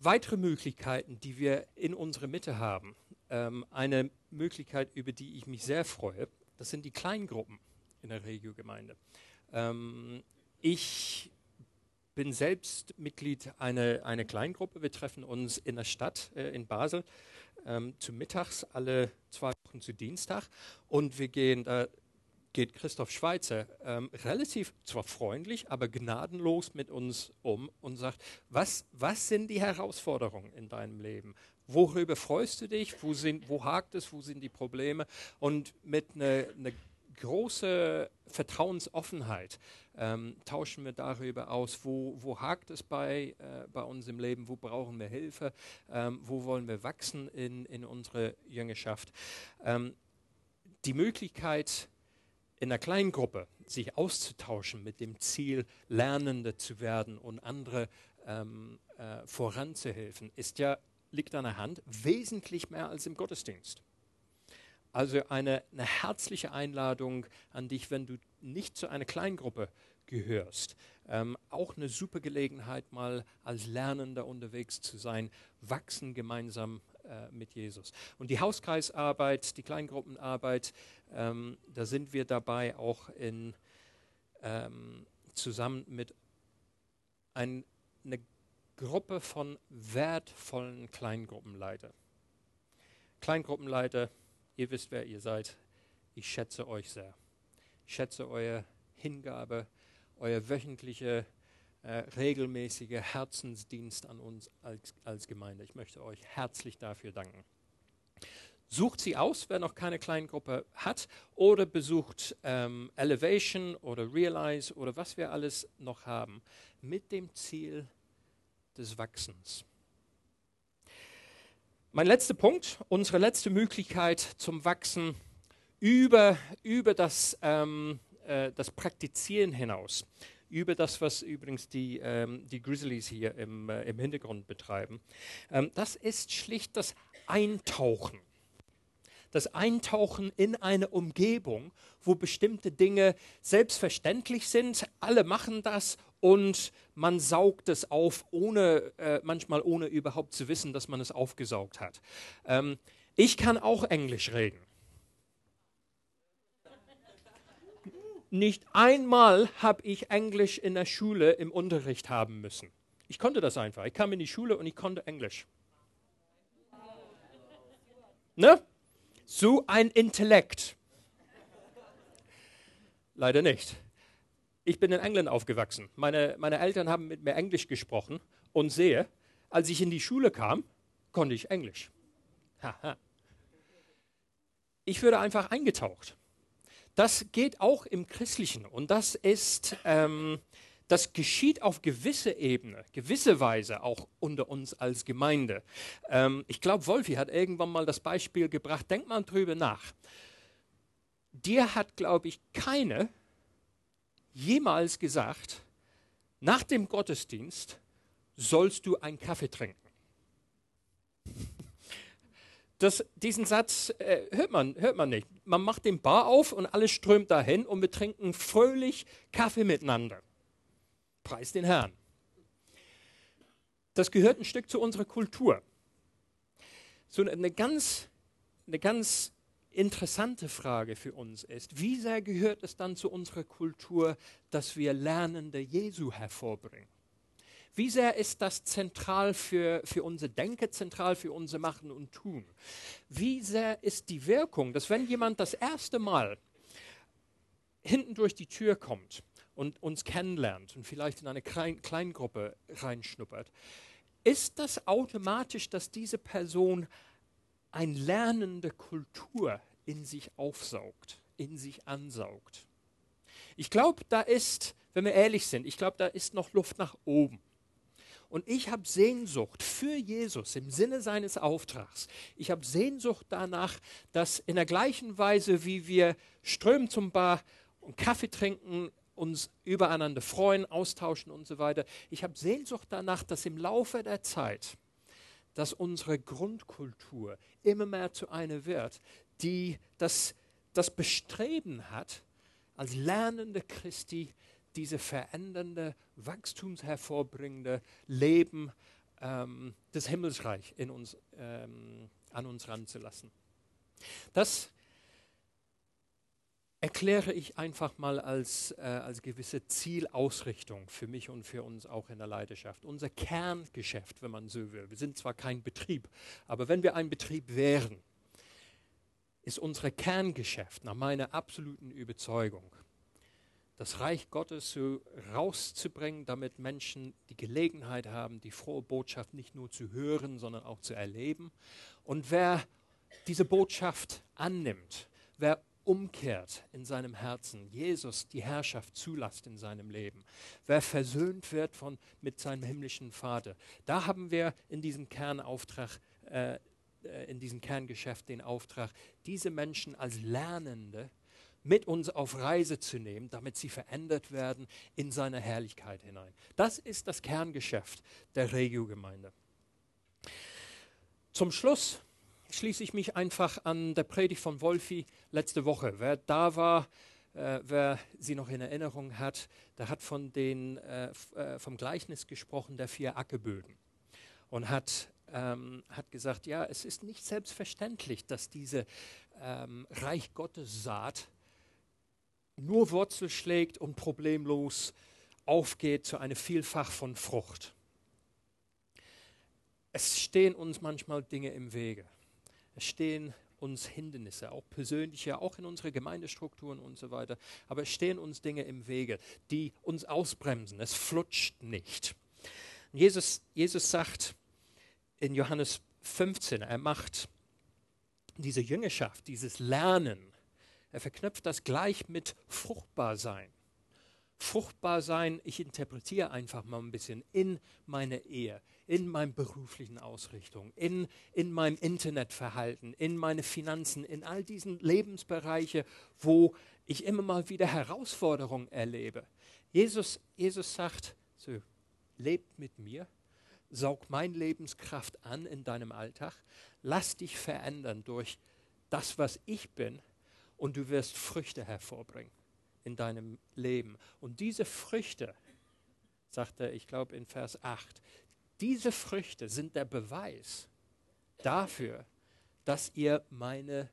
Weitere Möglichkeiten, die wir in unserer Mitte haben, ähm, eine Möglichkeit, über die ich mich sehr freue, das sind die Kleingruppen in der Regio-Gemeinde. Ähm, ich bin selbst Mitglied einer eine Kleingruppe. Wir treffen uns in der Stadt äh, in Basel ähm, zu Mittags, alle zwei Wochen zu Dienstag. Und wir gehen, da geht Christoph Schweizer ähm, relativ zwar freundlich, aber gnadenlos mit uns um und sagt, was, was sind die Herausforderungen in deinem Leben? worüber freust du dich? Wo, sind, wo hakt es? Wo sind die Probleme? Und mit einer eine großen Vertrauensoffenheit ähm, tauschen wir darüber aus, wo, wo hakt es bei, äh, bei uns im Leben, wo brauchen wir Hilfe, ähm, wo wollen wir wachsen in, in unserer Jüngerschaft. Ähm, die Möglichkeit, in einer Kleingruppe sich auszutauschen mit dem Ziel, Lernende zu werden und andere ähm, äh, voranzuhelfen, ist ja, liegt an der Hand, wesentlich mehr als im Gottesdienst. Also eine, eine herzliche Einladung an dich, wenn du nicht zu einer Kleingruppe gehörst. Ähm, auch eine super Gelegenheit, mal als Lernender unterwegs zu sein, wachsen gemeinsam äh, mit Jesus. Und die Hauskreisarbeit, die Kleingruppenarbeit, ähm, da sind wir dabei auch in, ähm, zusammen mit ein, einer Gruppe von wertvollen Kleingruppenleitern. Kleingruppenleiter, ihr wisst, wer ihr seid. Ich schätze euch sehr. Ich schätze eure Hingabe, euer wöchentliche, äh, regelmäßige Herzensdienst an uns als, als Gemeinde. Ich möchte euch herzlich dafür danken. Sucht sie aus, wer noch keine Kleingruppe hat, oder besucht ähm, Elevation oder Realize oder was wir alles noch haben, mit dem Ziel des Wachsens. Mein letzter Punkt, unsere letzte Möglichkeit zum Wachsen über, über das, ähm, äh, das Praktizieren hinaus, über das, was übrigens die, ähm, die Grizzlies hier im, äh, im Hintergrund betreiben, ähm, das ist schlicht das Eintauchen. Das Eintauchen in eine Umgebung, wo bestimmte Dinge selbstverständlich sind. Alle machen das und man saugt es auf, ohne, äh, manchmal ohne überhaupt zu wissen, dass man es aufgesaugt hat. Ähm, ich kann auch Englisch reden. Nicht einmal habe ich Englisch in der Schule im Unterricht haben müssen. Ich konnte das einfach. Ich kam in die Schule und ich konnte Englisch. Ne? So ein Intellekt. Leider nicht. Ich bin in England aufgewachsen. Meine, meine Eltern haben mit mir Englisch gesprochen und sehe, als ich in die Schule kam, konnte ich Englisch. Haha. Ich würde einfach eingetaucht. Das geht auch im Christlichen und das ist ähm, das geschieht auf gewisse Ebene, gewisse Weise auch unter uns als Gemeinde. Ähm, ich glaube, Wolfi hat irgendwann mal das Beispiel gebracht, denk mal drüber nach. Dir hat, glaube ich, keine jemals gesagt, nach dem Gottesdienst sollst du einen Kaffee trinken. Das, diesen Satz äh, hört, man, hört man nicht. Man macht den Bar auf und alles strömt dahin und wir trinken fröhlich Kaffee miteinander. Preis den Herrn. Das gehört ein Stück zu unserer Kultur. So eine ganz, eine ganz interessante Frage für uns ist, wie sehr gehört es dann zu unserer Kultur, dass wir Lernende Jesu hervorbringen? Wie sehr ist das zentral für, für unser Denken, zentral für unser Machen und Tun? Wie sehr ist die Wirkung, dass wenn jemand das erste Mal hinten durch die Tür kommt und uns kennenlernt und vielleicht in eine Klein Kleingruppe reinschnuppert, ist das automatisch, dass diese Person eine lernende Kultur in sich aufsaugt, in sich ansaugt. Ich glaube, da ist, wenn wir ehrlich sind, ich glaube, da ist noch Luft nach oben. Und ich habe Sehnsucht für Jesus im Sinne seines Auftrags. Ich habe Sehnsucht danach, dass in der gleichen Weise, wie wir strömen zum Bar und Kaffee trinken, uns übereinander freuen, austauschen und so weiter. Ich habe Sehnsucht danach, dass im Laufe der Zeit, dass unsere Grundkultur immer mehr zu einer wird, die das, das Bestreben hat, als lernende Christi diese verändernde, wachstumshervorbringende Leben ähm, des Himmelsreich in uns, ähm, an uns ranzulassen. Das erkläre ich einfach mal als, äh, als gewisse Zielausrichtung für mich und für uns auch in der Leidenschaft. Unser Kerngeschäft, wenn man so will. Wir sind zwar kein Betrieb, aber wenn wir ein Betrieb wären, ist unser Kerngeschäft nach meiner absoluten Überzeugung das Reich Gottes so rauszubringen, damit Menschen die Gelegenheit haben, die frohe Botschaft nicht nur zu hören, sondern auch zu erleben. Und wer diese Botschaft annimmt, wer umkehrt in seinem Herzen, Jesus die Herrschaft zulässt in seinem Leben, wer versöhnt wird von, mit seinem himmlischen Vater, da haben wir in diesem Kernauftrag, äh, äh in diesem Kerngeschäft den Auftrag, diese Menschen als Lernende mit uns auf Reise zu nehmen, damit sie verändert werden in seine Herrlichkeit hinein. Das ist das Kerngeschäft der Regio-Gemeinde. Zum Schluss schließe ich mich einfach an der Predigt von Wolfi letzte Woche. Wer da war, äh, wer sie noch in Erinnerung hat, der hat von den, äh, äh vom Gleichnis gesprochen der vier Ackerböden und hat, ähm, hat gesagt, ja, es ist nicht selbstverständlich, dass diese ähm, Reich Gottes Saat nur Wurzel schlägt und problemlos aufgeht zu einer Vielfach von Frucht. Es stehen uns manchmal Dinge im Wege. Es stehen uns Hindernisse, auch persönliche, auch in unsere Gemeindestrukturen und so weiter. Aber es stehen uns Dinge im Wege, die uns ausbremsen. Es flutscht nicht. Jesus, Jesus sagt in Johannes 15, er macht diese Jüngerschaft, dieses Lernen er verknüpft das gleich mit fruchtbar sein. Fruchtbar sein, ich interpretiere einfach mal ein bisschen in meine Ehe, in meiner beruflichen Ausrichtung, in, in meinem Internetverhalten, in meine Finanzen, in all diesen Lebensbereiche, wo ich immer mal wieder Herausforderungen erlebe. Jesus, Jesus sagt, so, lebt mit mir, saug meine Lebenskraft an in deinem Alltag, lass dich verändern durch das, was ich bin und du wirst Früchte hervorbringen in deinem Leben. Und diese Früchte, sagt er, ich glaube in Vers 8, diese Früchte sind der Beweis dafür, dass ihr meine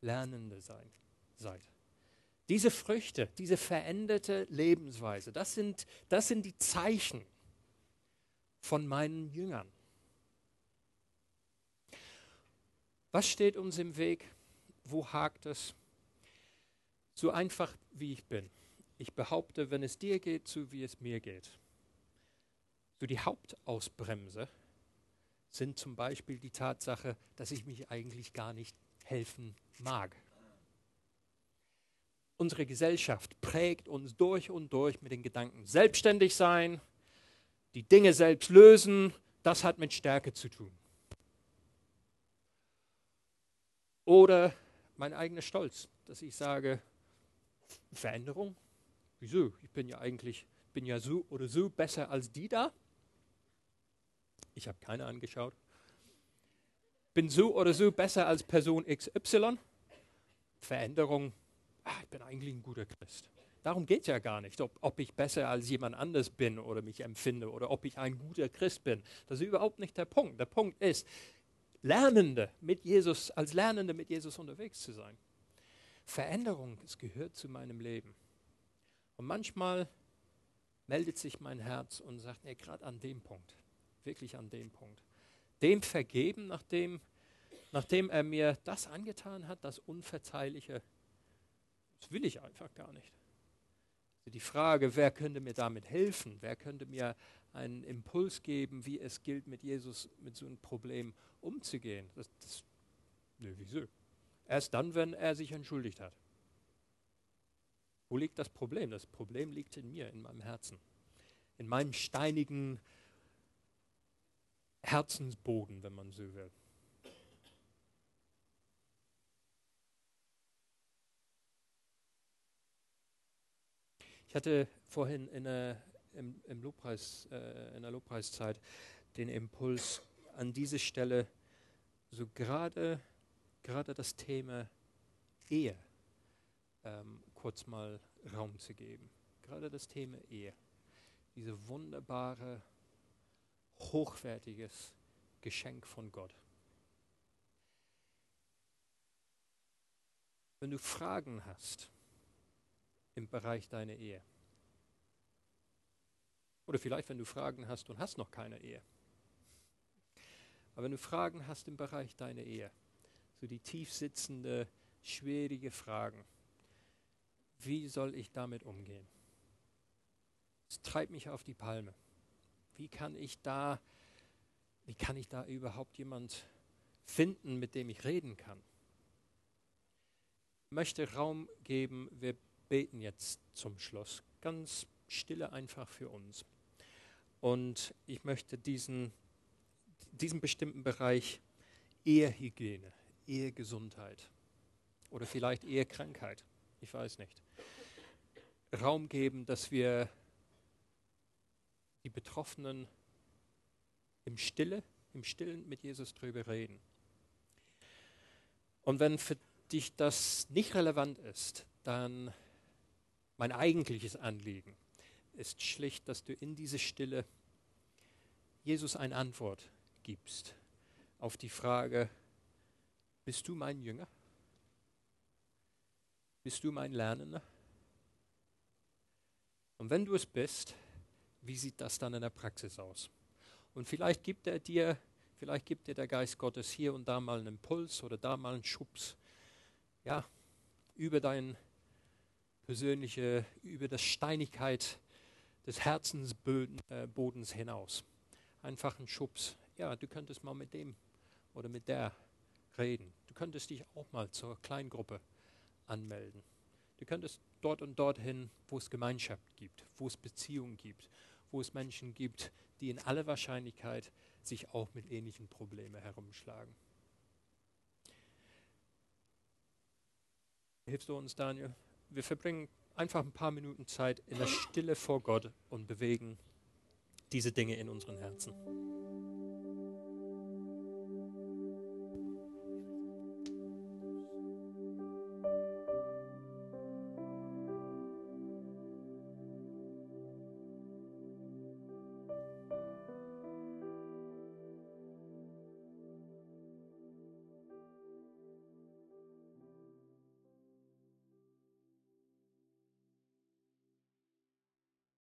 Lernende seid. Diese Früchte, diese veränderte Lebensweise, das sind, das sind die Zeichen von meinen Jüngern. Was steht uns im Weg? wo hakt es? So einfach wie ich bin. Ich behaupte, wenn es dir geht, so wie es mir geht. So die Hauptausbremse sind zum Beispiel die Tatsache, dass ich mich eigentlich gar nicht helfen mag. Unsere Gesellschaft prägt uns durch und durch mit den Gedanken selbstständig sein, die Dinge selbst lösen, das hat mit Stärke zu tun. Oder mein eigener Stolz, dass ich sage, Veränderung? Wieso? Ich bin ja eigentlich, bin ja so oder so besser als die da. Ich habe keine angeschaut. Bin so oder so besser als Person XY. Veränderung, ach, ich bin eigentlich ein guter Christ. Darum geht es ja gar nicht, ob, ob ich besser als jemand anders bin oder mich empfinde oder ob ich ein guter Christ bin. Das ist überhaupt nicht der Punkt. Der Punkt ist, Lernende mit Jesus, als Lernende mit Jesus unterwegs zu sein. Veränderung, es gehört zu meinem Leben. Und manchmal meldet sich mein Herz und sagt, nee, gerade an dem Punkt, wirklich an dem Punkt. Dem vergeben, nachdem, nachdem er mir das angetan hat, das Unverzeihliche, das will ich einfach gar nicht. Also die Frage, wer könnte mir damit helfen? Wer könnte mir einen Impuls geben, wie es gilt, mit Jesus mit so einem Problem umzugehen. Das, das, nee, wieso? Erst dann, wenn er sich entschuldigt hat. Wo liegt das Problem? Das Problem liegt in mir, in meinem Herzen, in meinem steinigen Herzensboden, wenn man so will. Ich hatte vorhin in der, im, im Lobpreis, äh, in der Lobpreiszeit den Impuls, an diese Stelle so gerade, gerade das Thema Ehe ähm, kurz mal Raum zu geben. Gerade das Thema Ehe. Diese wunderbare, hochwertiges Geschenk von Gott. Wenn du Fragen hast im Bereich deiner Ehe, oder vielleicht wenn du Fragen hast und hast noch keine Ehe, aber wenn du Fragen hast im Bereich deiner Ehe, so die tief sitzende, schwierige Fragen, wie soll ich damit umgehen? Es treibt mich auf die Palme. Wie kann ich da, wie kann ich da überhaupt jemand finden, mit dem ich reden kann? Ich möchte Raum geben, wir beten jetzt zum Schluss. Ganz stille einfach für uns. Und ich möchte diesen, diesen bestimmten Bereich Ehehygiene, Ehegesundheit oder vielleicht Ehekrankheit, ich weiß nicht, Raum geben, dass wir die Betroffenen im Stille, im Stillen mit Jesus drüber reden. Und wenn für dich das nicht relevant ist, dann mein eigentliches Anliegen ist schlicht, dass du in diese Stille Jesus eine Antwort gibst auf die Frage, bist du mein Jünger? Bist du mein Lernender? Und wenn du es bist, wie sieht das dann in der Praxis aus? Und vielleicht gibt er dir, vielleicht gibt dir der Geist Gottes hier und da mal einen Impuls oder da mal einen Schubs, ja, über dein persönliche, über das Steinigkeit des Herzensbodens äh, hinaus. Einfach ein Schubs. Ja, du könntest mal mit dem oder mit der reden. Du könntest dich auch mal zur Kleingruppe anmelden. Du könntest dort und dorthin, wo es Gemeinschaft gibt, wo es Beziehungen gibt, wo es Menschen gibt, die in aller Wahrscheinlichkeit sich auch mit ähnlichen Problemen herumschlagen. Hilfst du uns, Daniel? Wir verbringen einfach ein paar Minuten Zeit in der Stille vor Gott und bewegen diese Dinge in unseren Herzen.